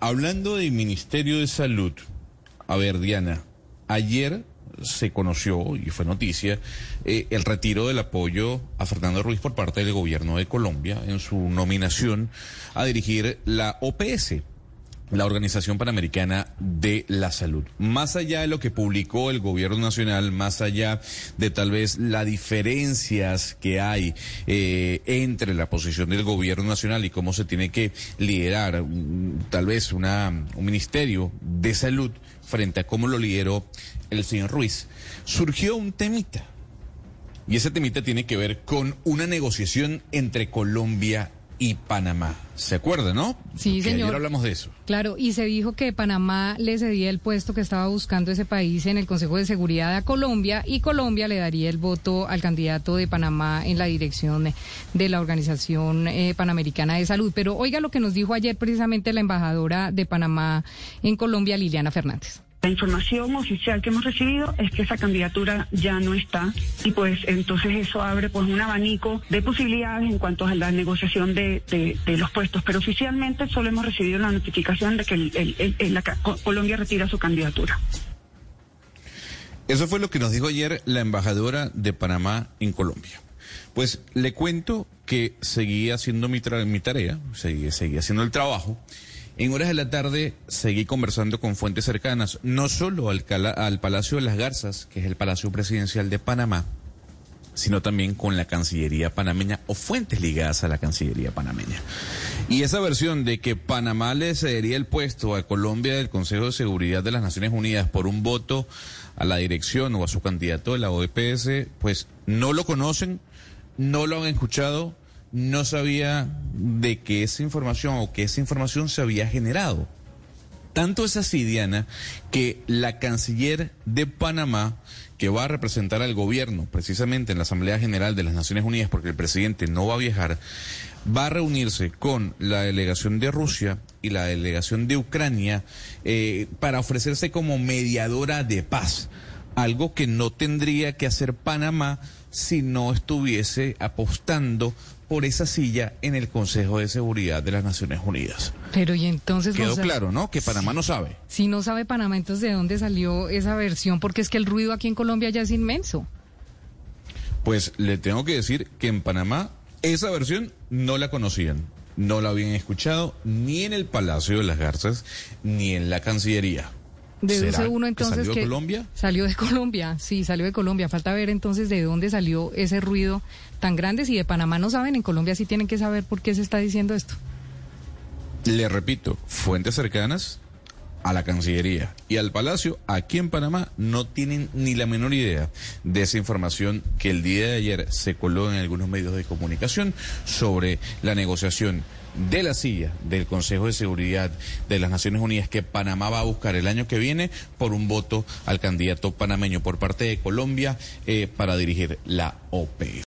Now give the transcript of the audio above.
Hablando del Ministerio de Salud, a ver, Diana, ayer se conoció y fue noticia eh, el retiro del apoyo a Fernando Ruiz por parte del gobierno de Colombia en su nominación a dirigir la OPS, la Organización Panamericana de la Salud. Más allá de lo que publicó el gobierno nacional, más allá de tal vez las diferencias que hay eh, entre la posición del gobierno nacional y cómo se tiene que liderar mm, tal vez una, un ministerio de salud frente a cómo lo lideró el señor Ruiz, surgió un temita. Y ese temita tiene que ver con una negociación entre Colombia y Panamá. ¿Se acuerda, no? Sí, Porque señor. Ayer hablamos de eso. Claro, y se dijo que Panamá le cedía el puesto que estaba buscando ese país en el Consejo de Seguridad a Colombia y Colombia le daría el voto al candidato de Panamá en la dirección de la Organización eh, Panamericana de Salud. Pero oiga lo que nos dijo ayer precisamente la embajadora de Panamá en Colombia, Liliana Fernández. La información oficial que hemos recibido es que esa candidatura ya no está y pues entonces eso abre pues un abanico de posibilidades en cuanto a la negociación de, de- de los puestos, pero oficialmente solo hemos recibido la notificación de que el- el- el- Colombia retira su candidatura. Eso fue lo que nos dijo ayer la embajadora de Panamá en Colombia. Pues le cuento que seguí haciendo mi, tra- mi tarea, seguí, seguí haciendo el trabajo. En horas de la tarde seguí conversando con fuentes cercanas, no solo al, al Palacio de las Garzas, que es el Palacio Presidencial de Panamá, sino también con la Cancillería panameña o fuentes ligadas a la Cancillería panameña. Y esa versión de que Panamá le cedería el puesto a Colombia del Consejo de Seguridad de las Naciones Unidas por un voto a la dirección o a su candidato de la OEPS, pues no lo conocen, no lo han escuchado, no sabía de que esa información o que esa información se había generado. Tanto es así, Diana, que la canciller de Panamá, que va a representar al gobierno precisamente en la Asamblea General de las Naciones Unidas, porque el presidente no va a viajar, va a reunirse con la delegación de Rusia y la delegación de Ucrania eh, para ofrecerse como mediadora de paz, algo que no tendría que hacer Panamá si no estuviese apostando por esa silla en el Consejo de Seguridad de las Naciones Unidas. Pero y entonces... Quedó Gonzalo, claro, ¿no? Que Panamá no sabe. Si no sabe Panamá, entonces ¿de dónde salió esa versión? Porque es que el ruido aquí en Colombia ya es inmenso. Pues le tengo que decir que en Panamá esa versión no la conocían, no la habían escuchado ni en el Palacio de las Garzas ni en la Cancillería. Deduce ¿Será uno que entonces salió de que Colombia? Salió de Colombia, sí, salió de Colombia. Falta ver entonces de dónde salió ese ruido tan grande. Si de Panamá no saben, en Colombia sí tienen que saber por qué se está diciendo esto. Le repito, fuentes cercanas a la Cancillería y al Palacio aquí en Panamá no tienen ni la menor idea de esa información que el día de ayer se coló en algunos medios de comunicación sobre la negociación de la silla del Consejo de Seguridad de las Naciones Unidas que Panamá va a buscar el año que viene por un voto al candidato panameño por parte de Colombia eh, para dirigir la OPE.